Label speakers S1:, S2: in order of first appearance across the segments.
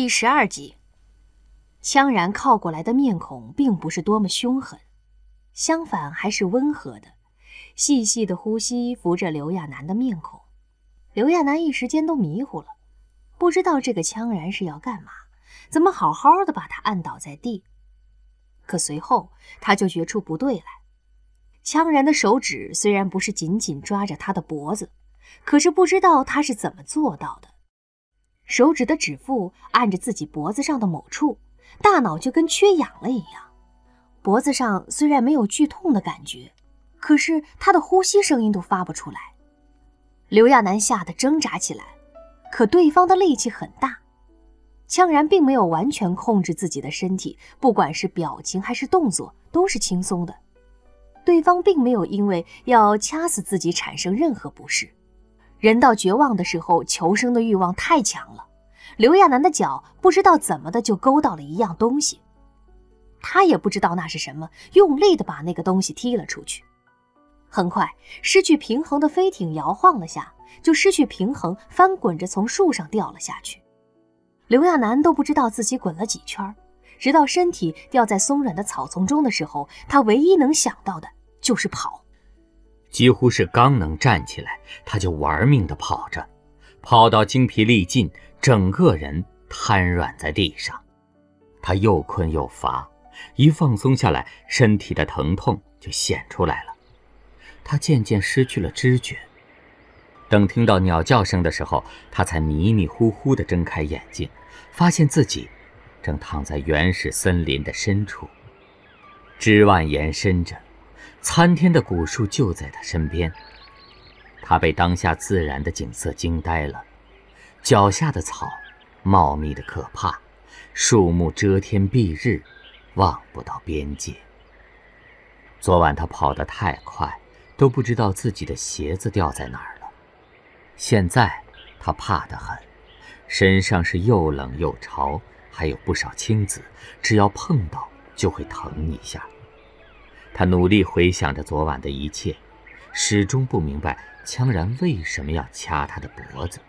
S1: 第十二集，羌然靠过来的面孔并不是多么凶狠，相反还是温和的，细细的呼吸扶着刘亚楠的面孔。刘亚楠一时间都迷糊了，不知道这个羌然是要干嘛，怎么好好的把他按倒在地。可随后他就觉出不对来，羌然的手指虽然不是紧紧抓着他的脖子，可是不知道他是怎么做到的。手指的指腹按着自己脖子上的某处，大脑就跟缺氧了一样。脖子上虽然没有剧痛的感觉，可是他的呼吸声音都发不出来。刘亚楠吓得挣扎起来，可对方的力气很大，羌然并没有完全控制自己的身体，不管是表情还是动作都是轻松的。对方并没有因为要掐死自己产生任何不适。人到绝望的时候，求生的欲望太强了。刘亚楠的脚不知道怎么的就勾到了一样东西，他也不知道那是什么，用力的把那个东西踢了出去。很快，失去平衡的飞艇摇晃了下，就失去平衡，翻滚着从树上掉了下去。刘亚楠都不知道自己滚了几圈，直到身体掉在松软的草丛中的时候，他唯一能想到的就是跑。
S2: 几乎是刚能站起来，他就玩命地跑着，跑到精疲力尽，整个人瘫软在地上。他又困又乏，一放松下来，身体的疼痛就显出来了。他渐渐失去了知觉。等听到鸟叫声的时候，他才迷迷糊糊地睁开眼睛，发现自己正躺在原始森林的深处，枝蔓延伸着。参天的古树就在他身边，他被当下自然的景色惊呆了。脚下的草茂密的可怕，树木遮天蔽日，望不到边界。昨晚他跑得太快，都不知道自己的鞋子掉在哪儿了。现在他怕得很，身上是又冷又潮，还有不少青紫，只要碰到就会疼一下。他努力回想着昨晚的一切，始终不明白羌然为什么要掐他的脖子。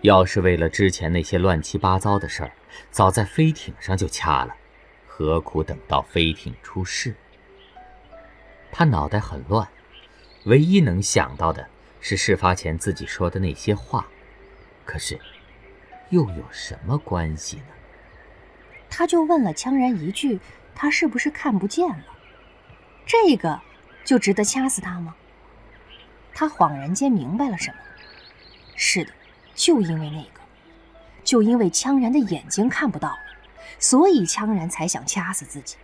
S2: 要是为了之前那些乱七八糟的事儿，早在飞艇上就掐了，何苦等到飞艇出事？他脑袋很乱，唯一能想到的是事发前自己说的那些话，可是又有什么关系呢？
S1: 他就问了羌然一句：“他是不是看不见了？”这个就值得掐死他吗？他恍然间明白了什么。是的，就因为那个，就因为羌然的眼睛看不到了，所以羌然才想掐死自己。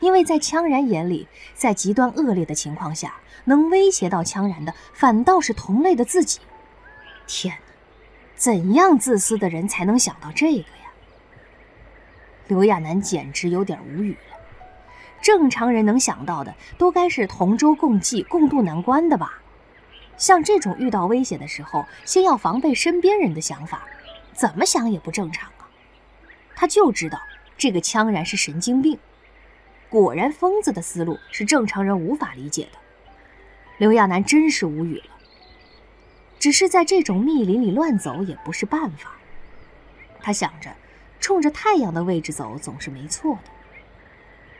S1: 因为在羌然眼里，在极端恶劣的情况下，能威胁到羌然的，反倒是同类的自己。天哪，怎样自私的人才能想到这个呀？刘亚楠简直有点无语了。正常人能想到的都该是同舟共济、共度难关的吧？像这种遇到危险的时候，先要防备身边人的想法，怎么想也不正常啊！他就知道这个羌然是神经病，果然疯子的思路是正常人无法理解的。刘亚楠真是无语了。只是在这种密林里乱走也不是办法，他想着，冲着太阳的位置走总是没错的。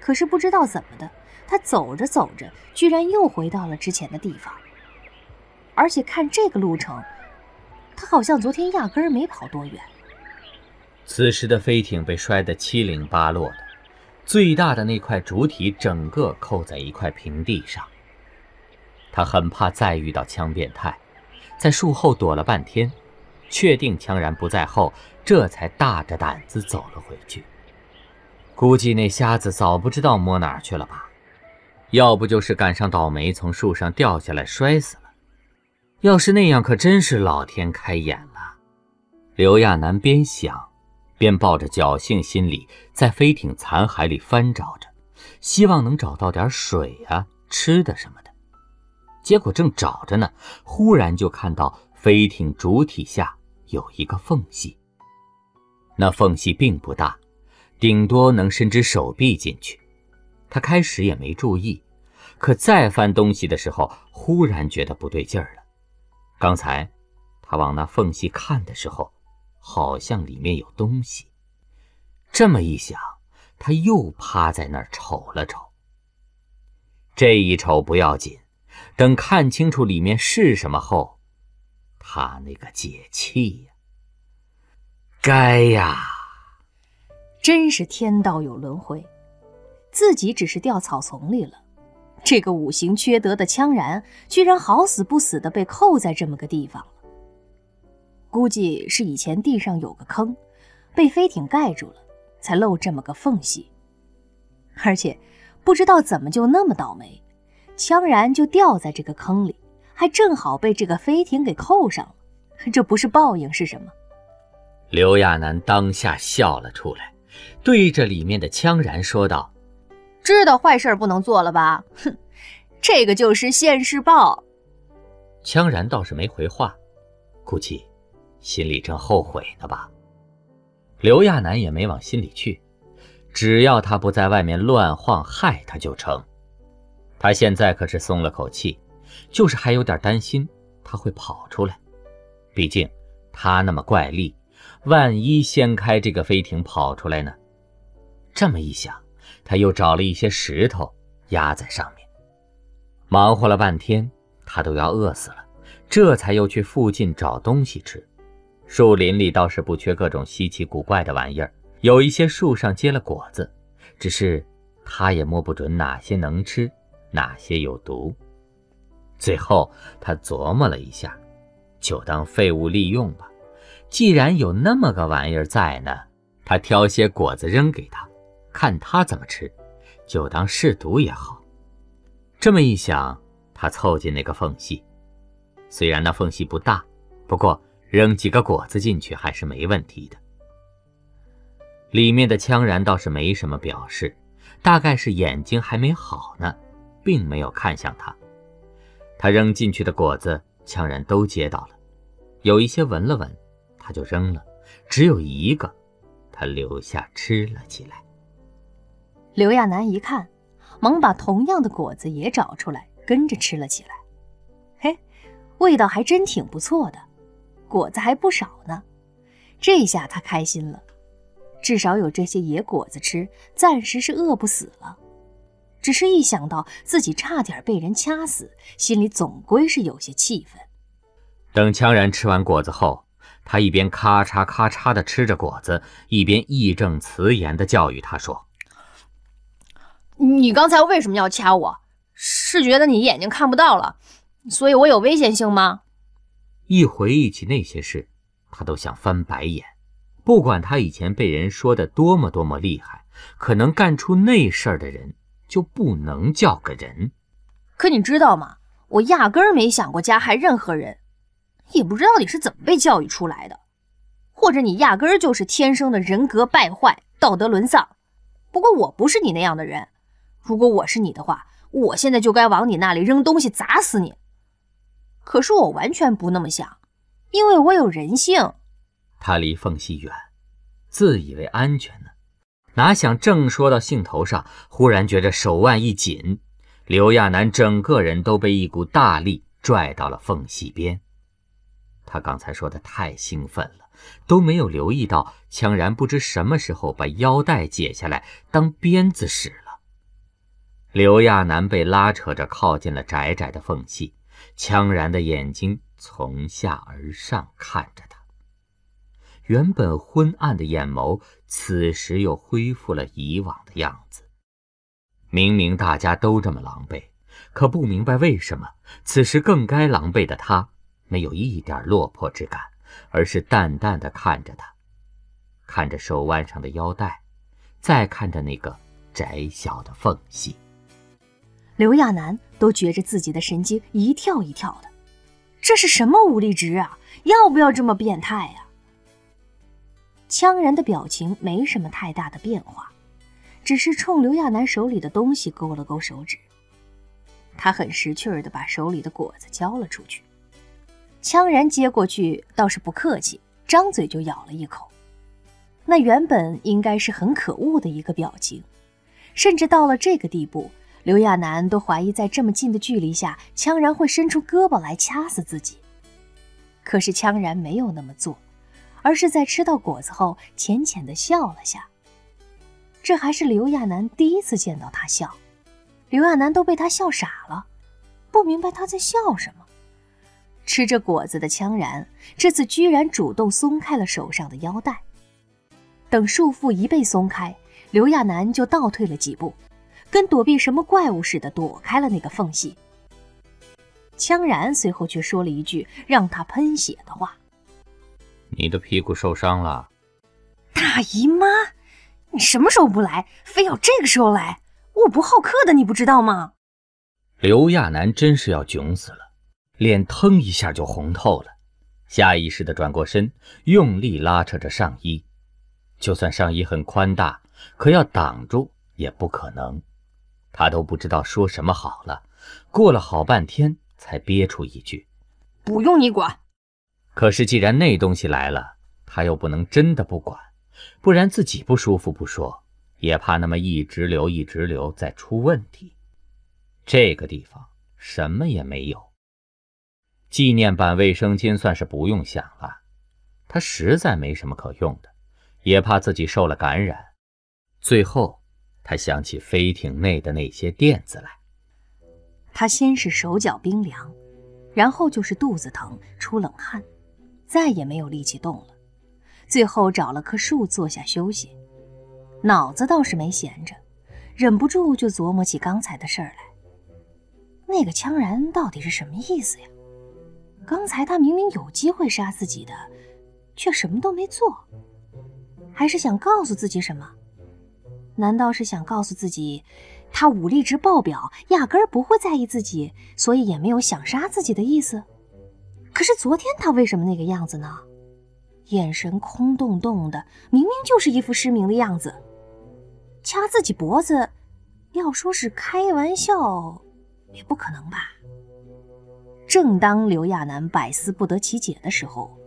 S1: 可是不知道怎么的，他走着走着，居然又回到了之前的地方。而且看这个路程，他好像昨天压根儿没跑多远。
S2: 此时的飞艇被摔得七零八落的，最大的那块主体整个扣在一块平地上。他很怕再遇到枪变态，在树后躲了半天，确定枪然不在后，这才大着胆子走了回去。估计那瞎子早不知道摸哪儿去了吧，要不就是赶上倒霉，从树上掉下来摔死了。要是那样，可真是老天开眼了。刘亚楠边想，边抱着侥幸心理，在飞艇残骸里翻找着，希望能找到点水啊、吃的什么的。结果正找着呢，忽然就看到飞艇主体下有一个缝隙，那缝隙并不大。顶多能伸只手臂进去，他开始也没注意，可再翻东西的时候，忽然觉得不对劲儿了。刚才他往那缝隙看的时候，好像里面有东西。这么一想，他又趴在那儿瞅了瞅。这一瞅不要紧，等看清楚里面是什么后，他那个解气呀！该呀，
S1: 真是天道有轮回，自己只是掉草丛里了，这个五行缺德的羌然，居然好死不死的被扣在这么个地方了。估计是以前地上有个坑，被飞艇盖住了，才漏这么个缝隙。而且。不知道怎么就那么倒霉，羌然就掉在这个坑里，还正好被这个飞艇给扣上了。这不是报应是什么？
S2: 刘亚楠当下笑了出来，对着里面的羌然说道：“
S1: 知道坏事不能做了吧？哼，这个就是现世报。”
S2: 羌然倒是没回话，估计心里正后悔呢吧。刘亚楠也没往心里去。只要他不在外面乱晃害他就成。他现在可是松了口气，就是还有点担心他会跑出来。毕竟他那么怪力，万一掀开这个飞艇跑出来呢？这么一想，他又找了一些石头压在上面。忙活了半天，他都要饿死了，这才又去附近找东西吃。树林里倒是不缺各种稀奇古怪的玩意儿。有一些树上结了果子，只是他也摸不准哪些能吃，哪些有毒。最后他琢磨了一下，就当废物利用吧。既然有那么个玩意儿在呢，他挑些果子扔给他，看他怎么吃，就当试毒也好。这么一想，他凑近那个缝隙，虽然那缝隙不大，不过扔几个果子进去还是没问题的。里面的羌然倒是没什么表示，大概是眼睛还没好呢，并没有看向他。他扔进去的果子，羌然都接到了，有一些闻了闻，他就扔了；只有一个，他留下吃了起来。
S1: 刘亚楠一看，忙把同样的果子也找出来，跟着吃了起来。嘿，味道还真挺不错的，果子还不少呢。这下他开心了。至少有这些野果子吃，暂时是饿不死了。只是一想到自己差点被人掐死，心里总归是有些气愤。
S2: 等羌然吃完果子后，他一边咔嚓咔嚓地吃着果子，一边义正辞严地教育他说：“
S1: 你刚才为什么要掐我？是觉得你眼睛看不到了，所以我有危险性吗？”
S2: 一回忆起那些事，他都想翻白眼。不管他以前被人说的多么多么厉害，可能干出那事儿的人就不能叫个人。
S1: 可你知道吗？我压根儿没想过加害任何人，也不知道你是怎么被教育出来的，或者你压根儿就是天生的人格败坏、道德沦丧。不过我不是你那样的人，如果我是你的话，我现在就该往你那里扔东西砸死你。可是我完全不那么想，因为我有人性。
S2: 他离缝隙远，自以为安全呢，哪想正说到兴头上，忽然觉着手腕一紧，刘亚楠整个人都被一股大力拽到了缝隙边。他刚才说的太兴奋了，都没有留意到羌然不知什么时候把腰带解下来当鞭子使了。刘亚楠被拉扯着靠近了窄窄的缝隙，羌然的眼睛从下而上看着他。原本昏暗的眼眸，此时又恢复了以往的样子。明明大家都这么狼狈，可不明白为什么此时更该狼狈的他，没有一点落魄之感，而是淡淡的看着他，看着手腕上的腰带，再看着那个窄小的缝隙。
S1: 刘亚楠都觉着自己的神经一跳一跳的，这是什么武力值啊？要不要这么变态呀？羌然的表情没什么太大的变化，只是冲刘亚楠手里的东西勾了勾手指。他很识趣儿的把手里的果子交了出去。羌然接过去倒是不客气，张嘴就咬了一口。那原本应该是很可恶的一个表情，甚至到了这个地步，刘亚楠都怀疑在这么近的距离下，羌然会伸出胳膊来掐死自己。可是羌然没有那么做。而是在吃到果子后浅浅的笑了下。这还是刘亚楠第一次见到他笑，刘亚楠都被他笑傻了，不明白他在笑什么。吃着果子的羌然，这次居然主动松开了手上的腰带。等束缚一被松开，刘亚楠就倒退了几步，跟躲避什么怪物似的躲开了那个缝隙。羌然随后却说了一句让他喷血的话：“
S2: 你的屁股受伤了。”
S1: 大姨妈。你什么时候不来，非要这个时候来？我不好客的，你不知道吗？
S2: 刘亚楠真是要囧死了，脸腾一下就红透了，下意识的转过身，用力拉扯着上衣。就算上衣很宽大，可要挡住也不可能。他都不知道说什么好了，过了好半天才憋出一句：“
S1: 不用你管。”
S2: 可是既然那东西来了，他又不能真的不管。不然自己不舒服不说，也怕那么一直流一直流再出问题。这个地方什么也没有，纪念版卫生巾算是不用想了，他实在没什么可用的，也怕自己受了感染。最后，他想起飞艇内的那些垫子来。
S1: 他先是手脚冰凉，然后就是肚子疼、出冷汗，再也没有力气动了。最后找了棵树坐下休息，脑子倒是没闲着，忍不住就琢磨起刚才的事儿来。那个羌然到底是什么意思呀？刚才他明明有机会杀自己的，却什么都没做，还是想告诉自己什么？难道是想告诉自己，他武力值爆表，压根儿不会在意自己，所以也没有想杀自己的意思？可是昨天他为什么那个样子呢？眼神空洞洞的，明明就是一副失明的样子。掐自己脖子，要说是开玩笑，也不可能吧。正当刘亚楠百思不得其解的时候，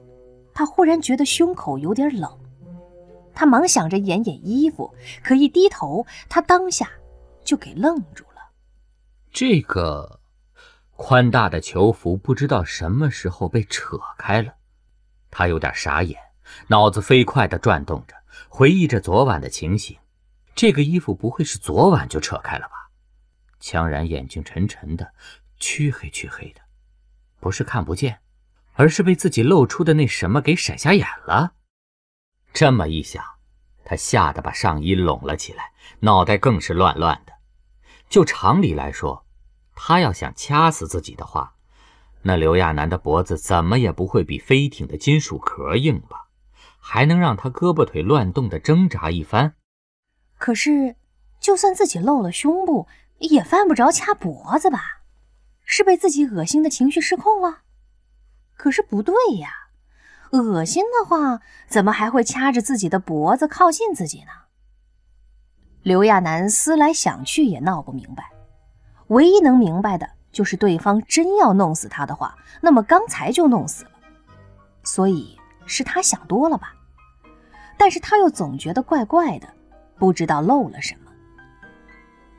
S1: 他忽然觉得胸口有点冷，他忙想着掩掩衣服，可一低头，他当下就给愣住了。
S2: 这个宽大的囚服不知道什么时候被扯开了。他有点傻眼，脑子飞快地转动着，回忆着昨晚的情形。这个衣服不会是昨晚就扯开了吧？强然眼睛沉沉的，黢黑黢黑的，不是看不见，而是被自己露出的那什么给闪瞎眼了。这么一想，他吓得把上衣拢了起来，脑袋更是乱乱的。就常理来说，他要想掐死自己的话。那刘亚楠的脖子怎么也不会比飞艇的金属壳硬吧？还能让他胳膊腿乱动的挣扎一番？
S1: 可是，就算自己露了胸部，也犯不着掐脖子吧？是被自己恶心的情绪失控了？可是不对呀，恶心的话，怎么还会掐着自己的脖子靠近自己呢？刘亚楠思来想去也闹不明白，唯一能明白的。就是对方真要弄死他的话，那么刚才就弄死了。所以是他想多了吧？但是他又总觉得怪怪的，不知道漏了什么。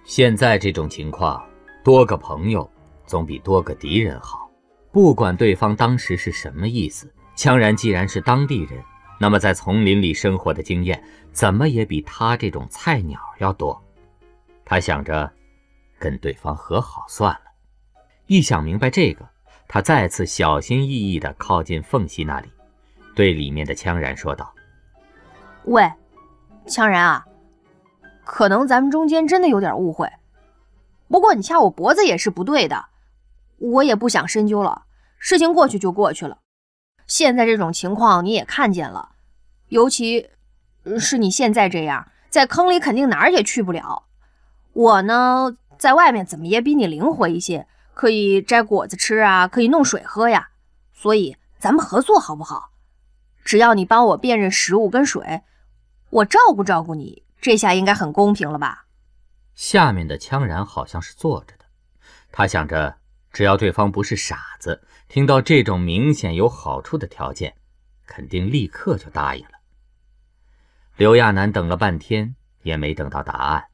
S2: 现在这种情况，多个朋友总比多个敌人好。不管对方当时是什么意思，羌然既然是当地人，那么在丛林里生活的经验，怎么也比他这种菜鸟要多。他想着，跟对方和好算了。一想明白这个，他再次小心翼翼地靠近缝隙那里，对里面的羌然说道：“
S1: 喂，羌然啊，可能咱们中间真的有点误会。不过你掐我脖子也是不对的，我也不想深究了。事情过去就过去了。现在这种情况你也看见了，尤其是你现在这样，在坑里肯定哪儿也去不了。我呢，在外面怎么也比你灵活一些。”可以摘果子吃啊，可以弄水喝呀，所以咱们合作好不好？只要你帮我辨认食物跟水，我照顾照顾你，这下应该很公平了吧？
S2: 下面的羌然好像是坐着的，他想着，只要对方不是傻子，听到这种明显有好处的条件，肯定立刻就答应了。刘亚楠等了半天也没等到答案，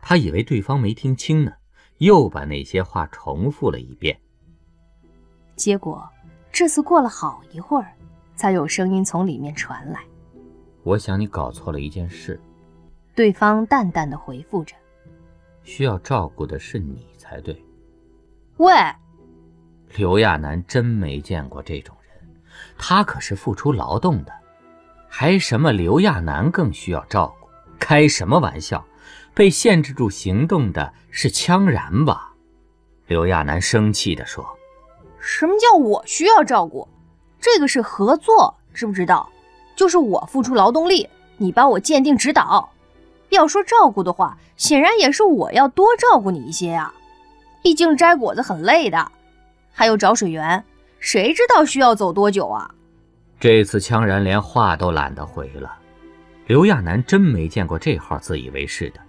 S2: 他以为对方没听清呢。又把那些话重复了一遍。
S1: 结果这次过了好一会儿，才有声音从里面传来：“
S2: 我想你搞错了一件事。”
S1: 对方淡淡的回复着：“
S2: 需要照顾的是你才对。”
S1: 喂，
S2: 刘亚楠真没见过这种人，他可是付出劳动的，还什么刘亚楠更需要照顾？开什么玩笑！被限制住行动的是羌然吧？刘亚楠生气地说：“
S1: 什么叫我需要照顾？这个是合作，知不知道？就是我付出劳动力，你帮我鉴定指导。要说照顾的话，显然也是我要多照顾你一些啊。毕竟摘果子很累的，还有找水源，谁知道需要走多久啊？”
S2: 这次羌然连话都懒得回了。刘亚楠真没见过这号自以为是的。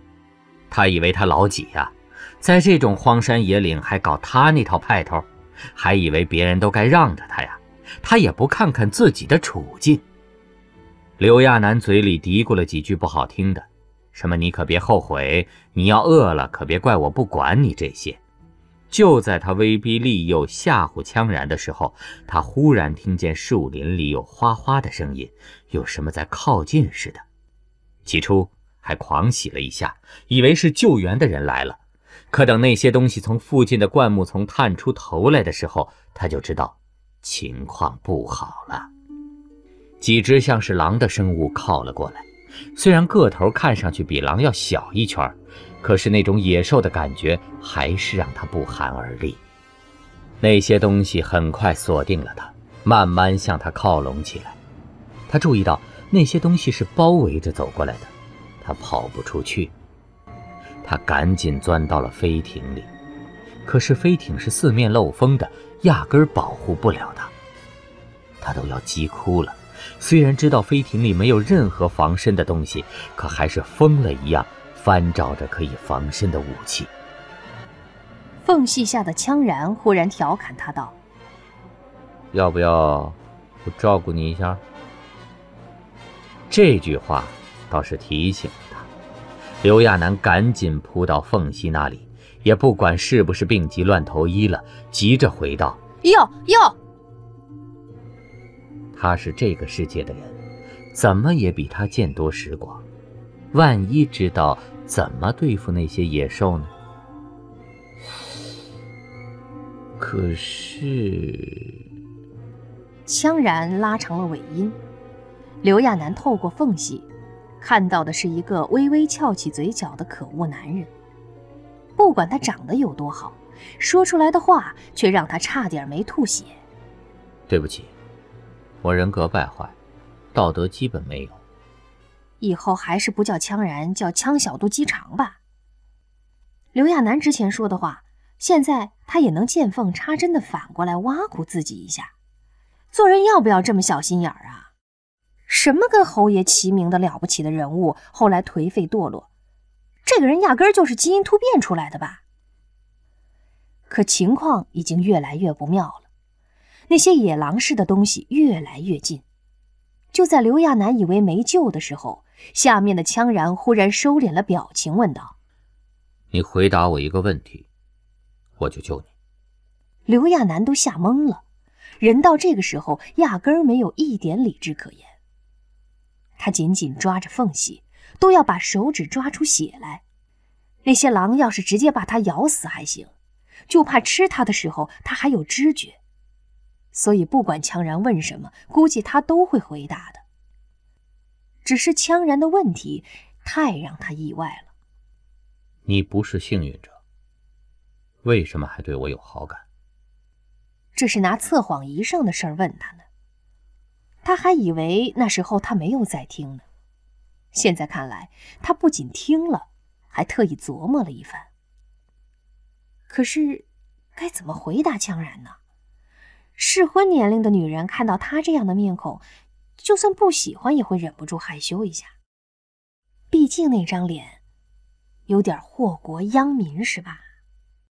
S2: 他以为他老几呀，在这种荒山野岭还搞他那套派头，还以为别人都该让着他呀，他也不看看自己的处境。刘亚楠嘴里嘀咕了几句不好听的，什么你可别后悔，你要饿了可别怪我不管你这些。就在他威逼利诱吓唬羌然的时候，他忽然听见树林里有哗哗的声音，有什么在靠近似的。起初。还狂喜了一下，以为是救援的人来了。可等那些东西从附近的灌木丛探出头来的时候，他就知道情况不好了。几只像是狼的生物靠了过来，虽然个头看上去比狼要小一圈，可是那种野兽的感觉还是让他不寒而栗。那些东西很快锁定了他，慢慢向他靠拢起来。他注意到那些东西是包围着走过来的。他跑不出去，他赶紧钻到了飞艇里，可是飞艇是四面漏风的，压根保护不了他。他都要急哭了，虽然知道飞艇里没有任何防身的东西，可还是疯了一样翻找着可以防身的武器。
S1: 缝隙下的羌然忽然调侃他道：“
S2: 要不要我照顾你一下？”这句话。倒是提醒了他，刘亚楠赶紧扑到缝隙那里，也不管是不是病急乱投医了，急着回道：“
S1: 要要。”
S2: 他是这个世界的人，怎么也比他见多识广，万一知道怎么对付那些野兽呢？可是，
S1: 羌然拉长了尾音，刘亚楠透过缝隙。看到的是一个微微翘起嘴角的可恶男人。不管他长得有多好，说出来的话却让他差点没吐血。
S2: 对不起，我人格败坏，道德基本没有。
S1: 以后还是不叫羌然，叫羌小肚鸡肠吧。刘亚楠之前说的话，现在他也能见缝插针的反过来挖苦自己一下。做人要不要这么小心眼儿啊？什么跟侯爷齐名的了不起的人物，后来颓废堕落，这个人压根儿就是基因突变出来的吧？可情况已经越来越不妙了，那些野狼似的东西越来越近。就在刘亚楠以为没救的时候，下面的羌然忽然收敛了表情，问道：“
S2: 你回答我一个问题，我就救你。”
S1: 刘亚楠都吓懵了，人到这个时候压根儿没有一点理智可言。他紧紧抓着缝隙，都要把手指抓出血来。那些狼要是直接把他咬死还行，就怕吃他的时候他还有知觉。所以不管羌然问什么，估计他都会回答的。只是羌然的问题太让他意外了。
S2: 你不是幸运者，为什么还对我有好感？
S1: 这是拿测谎仪上的事儿问他呢。他还以为那时候他没有在听呢，现在看来，他不仅听了，还特意琢磨了一番。可是，该怎么回答羌然呢？适婚年龄的女人看到他这样的面孔，就算不喜欢也会忍不住害羞一下。毕竟那张脸，有点祸国殃民，是吧？